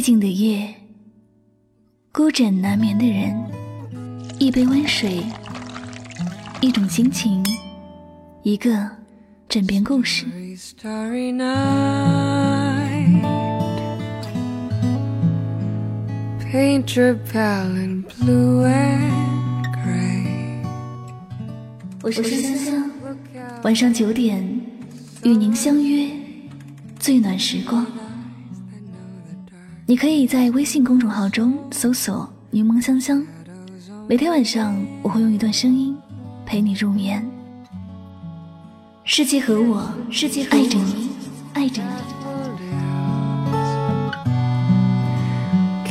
寂静的夜，孤枕难眠的人，一杯温水，一种心情，一个枕边故事。我是香香，晚上九点与您相约最暖时光。你可以在微信公众号中搜索“柠檬香香”，每天晚上我会用一段声音陪你入眠。世界和我，世界爱着你，爱着你。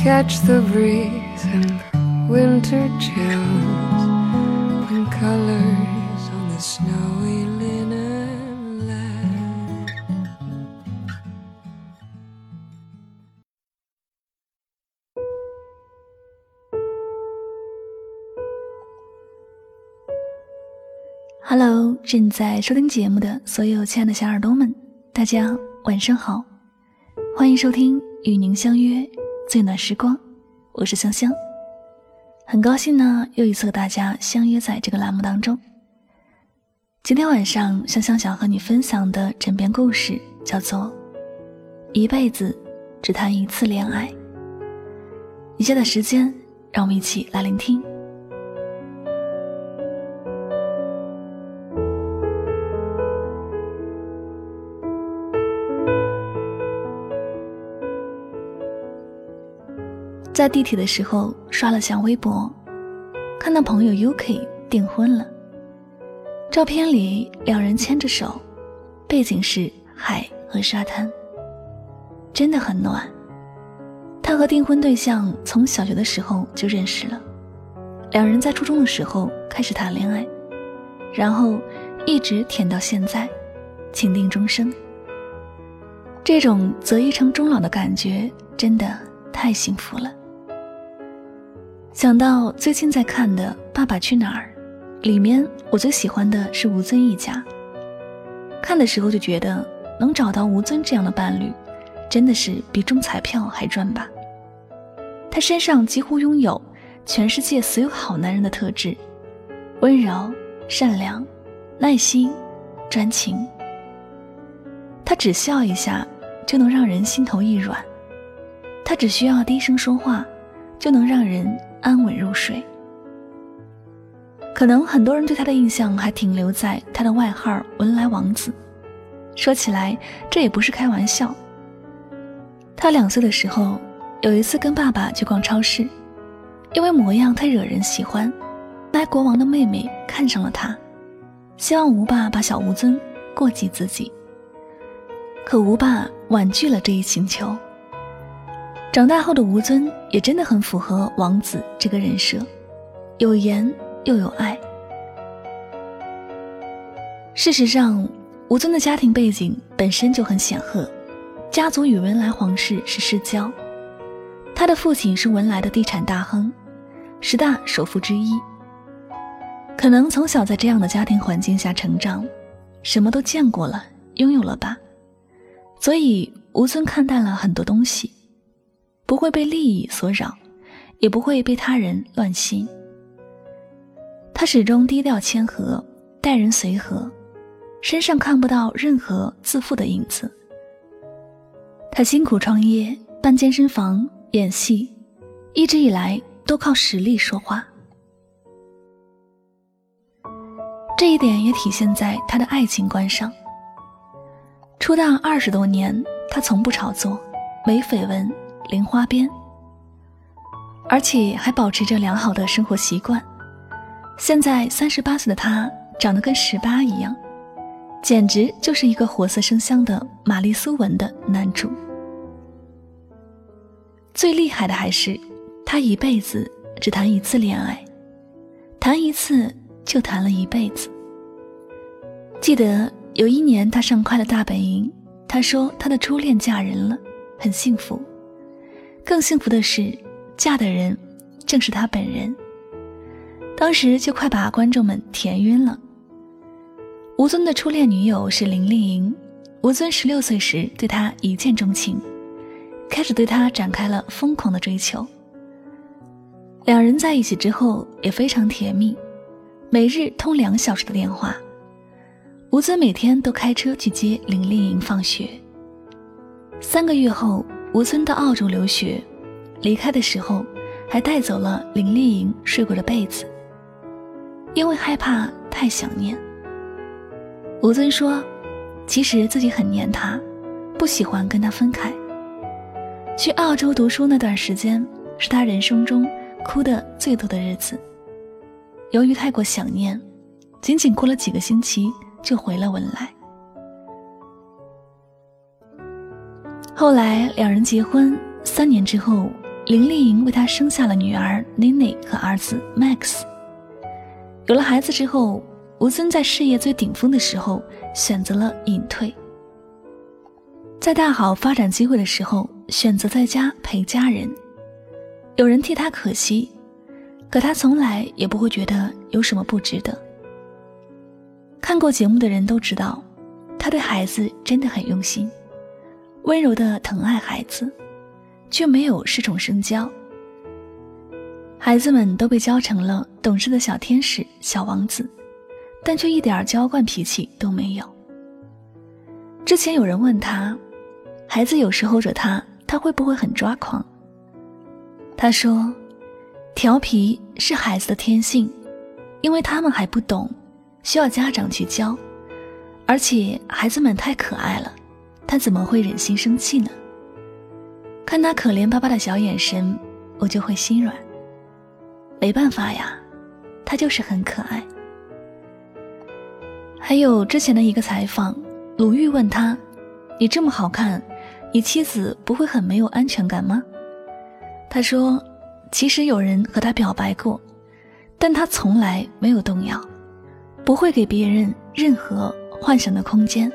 Catch the breeze and winter chills and colors 正在收听节目的所有亲爱的小耳朵们，大家晚上好，欢迎收听与您相约最暖时光，我是香香，很高兴呢又一次和大家相约在这个栏目当中。今天晚上香香想和你分享的枕边故事叫做《一辈子只谈一次恋爱》。以下的时间，让我们一起来聆听。在地铁的时候刷了下微博，看到朋友 UK 订婚了。照片里两人牵着手，背景是海和沙滩，真的很暖。他和订婚对象从小学的时候就认识了，两人在初中的时候开始谈恋爱，然后一直甜到现在，情定终生。这种择一城终老的感觉真的太幸福了。想到最近在看的《爸爸去哪儿》，里面我最喜欢的是吴尊一家。看的时候就觉得能找到吴尊这样的伴侣，真的是比中彩票还赚吧。他身上几乎拥有全世界所有好男人的特质：温柔、善良、耐心、专情。他只笑一下就能让人心头一软，他只需要低声说话就能让人。安稳入睡。可能很多人对他的印象还停留在他的外号“文莱王子”。说起来，这也不是开玩笑。他两岁的时候，有一次跟爸爸去逛超市，因为模样太惹人喜欢，来国王的妹妹看上了他，希望吴爸把小吴尊过继自己。可吴爸婉拒了这一请求。长大后的吴尊也真的很符合王子这个人设，有颜又有爱。事实上，吴尊的家庭背景本身就很显赫，家族与文莱皇室是世交，他的父亲是文莱的地产大亨，十大首富之一。可能从小在这样的家庭环境下成长，什么都见过了，拥有了吧，所以吴尊看淡了很多东西。不会被利益所扰，也不会被他人乱心。他始终低调谦和，待人随和，身上看不到任何自负的影子。他辛苦创业，办健身房，演戏，一直以来都靠实力说话。这一点也体现在他的爱情观上。出道二十多年，他从不炒作，没绯闻。零花边，而且还保持着良好的生活习惯。现在三十八岁的他，长得跟十八一样，简直就是一个活色生香的玛丽苏文的男主。最厉害的还是，他一辈子只谈一次恋爱，谈一次就谈了一辈子。记得有一年他上快乐大本营，他说他的初恋嫁人了，很幸福。更幸福的是，嫁的人正是他本人。当时就快把观众们甜晕了。吴尊的初恋女友是林丽莹，吴尊十六岁时对她一见钟情，开始对她展开了疯狂的追求。两人在一起之后也非常甜蜜，每日通两小时的电话。吴尊每天都开车去接林丽莹放学。三个月后，吴尊到澳洲留学，离开的时候还带走了林丽莹睡过的被子，因为害怕太想念。吴尊说：“其实自己很黏她，不喜欢跟她分开。去澳洲读书那段时间，是他人生中哭的最多的日子。由于太过想念，仅仅过了几个星期。”就回了文莱。后来两人结婚三年之后，林丽莹为他生下了女儿 Nini 和儿子 Max。有了孩子之后，吴尊在事业最顶峰的时候选择了隐退，在大好发展机会的时候选择在家陪家人。有人替他可惜，可他从来也不会觉得有什么不值得。看过节目的人都知道，他对孩子真的很用心，温柔的疼爱孩子，却没有恃宠生骄。孩子们都被教成了懂事的小天使、小王子，但却一点娇惯脾气都没有。之前有人问他，孩子有时候惹他，他会不会很抓狂？他说，调皮是孩子的天性，因为他们还不懂。需要家长去教，而且孩子们太可爱了，他怎么会忍心生气呢？看他可怜巴巴的小眼神，我就会心软。没办法呀，他就是很可爱。还有之前的一个采访，鲁豫问他：“你这么好看，你妻子不会很没有安全感吗？”他说：“其实有人和他表白过，但他从来没有动摇。”不会给别人任何幻想的空间。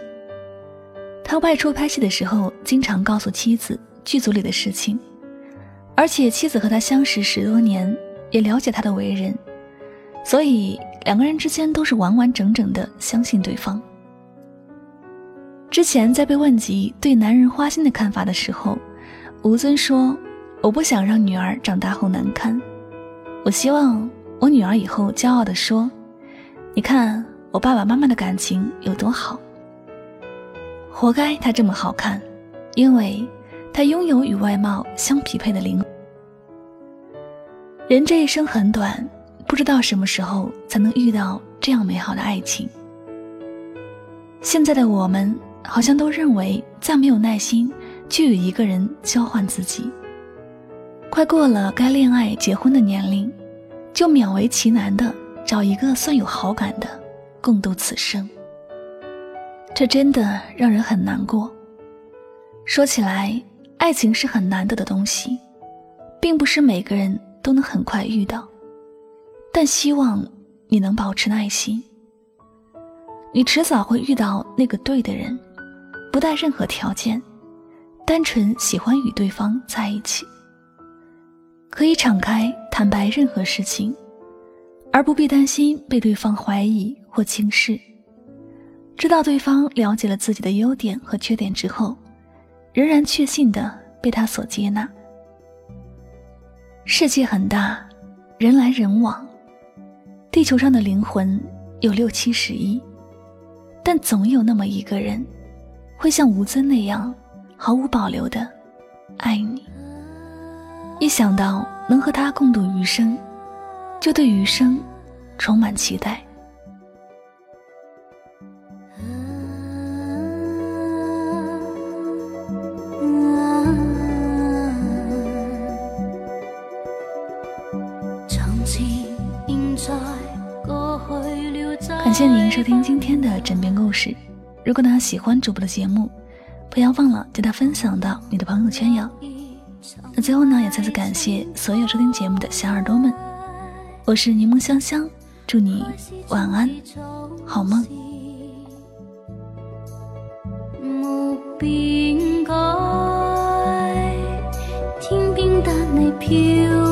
他外出拍戏的时候，经常告诉妻子剧组里的事情，而且妻子和他相识十多年，也了解他的为人，所以两个人之间都是完完整整的相信对方。之前在被问及对男人花心的看法的时候，吴尊说：“我不想让女儿长大后难堪，我希望我女儿以后骄傲地说。”你看我爸爸妈妈的感情有多好，活该他这么好看，因为他拥有与外貌相匹配的灵魂。人这一生很短，不知道什么时候才能遇到这样美好的爱情。现在的我们好像都认为再没有耐心去与一个人交换自己，快过了该恋爱结婚的年龄，就勉为其难的。找一个算有好感的，共度此生。这真的让人很难过。说起来，爱情是很难得的东西，并不是每个人都能很快遇到。但希望你能保持耐心，你迟早会遇到那个对的人，不带任何条件，单纯喜欢与对方在一起，可以敞开坦白任何事情。而不必担心被对方怀疑或轻视，知道对方了解了自己的优点和缺点之后，仍然确信的被他所接纳。世界很大，人来人往，地球上的灵魂有六七十亿，但总有那么一个人，会像吴尊那样毫无保留的爱你。一想到能和他共度余生。就对余生充满期待。收听今天的枕边故事。如果大家喜欢主播的节目，不要忘了将它分享到你的朋友圈哟。那最后呢？也再次感谢所有收听节目的小耳朵们。我是柠檬香香，祝你晚安，好吗？天边的你飘。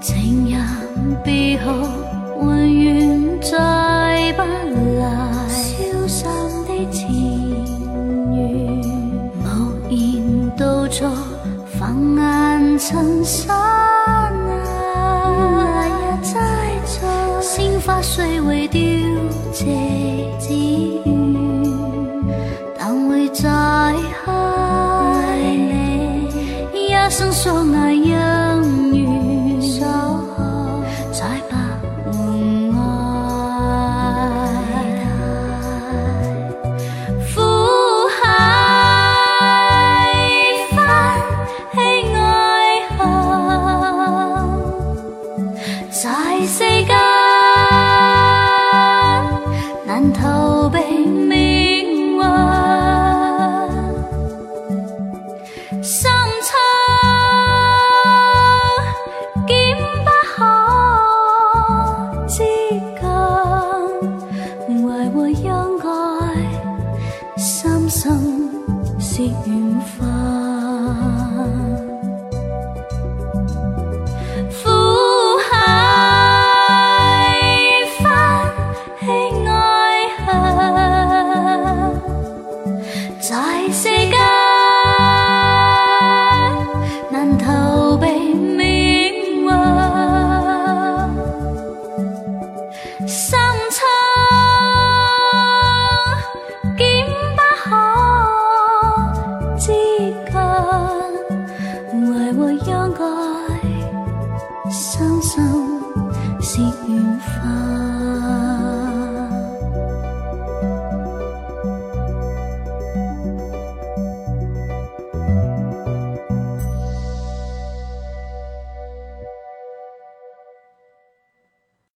情人别后，永远再不来。消散的前缘，无然倒出，繁衍成尘埃。花虽会凋谢，只愿但会再开。爱你一生所爱。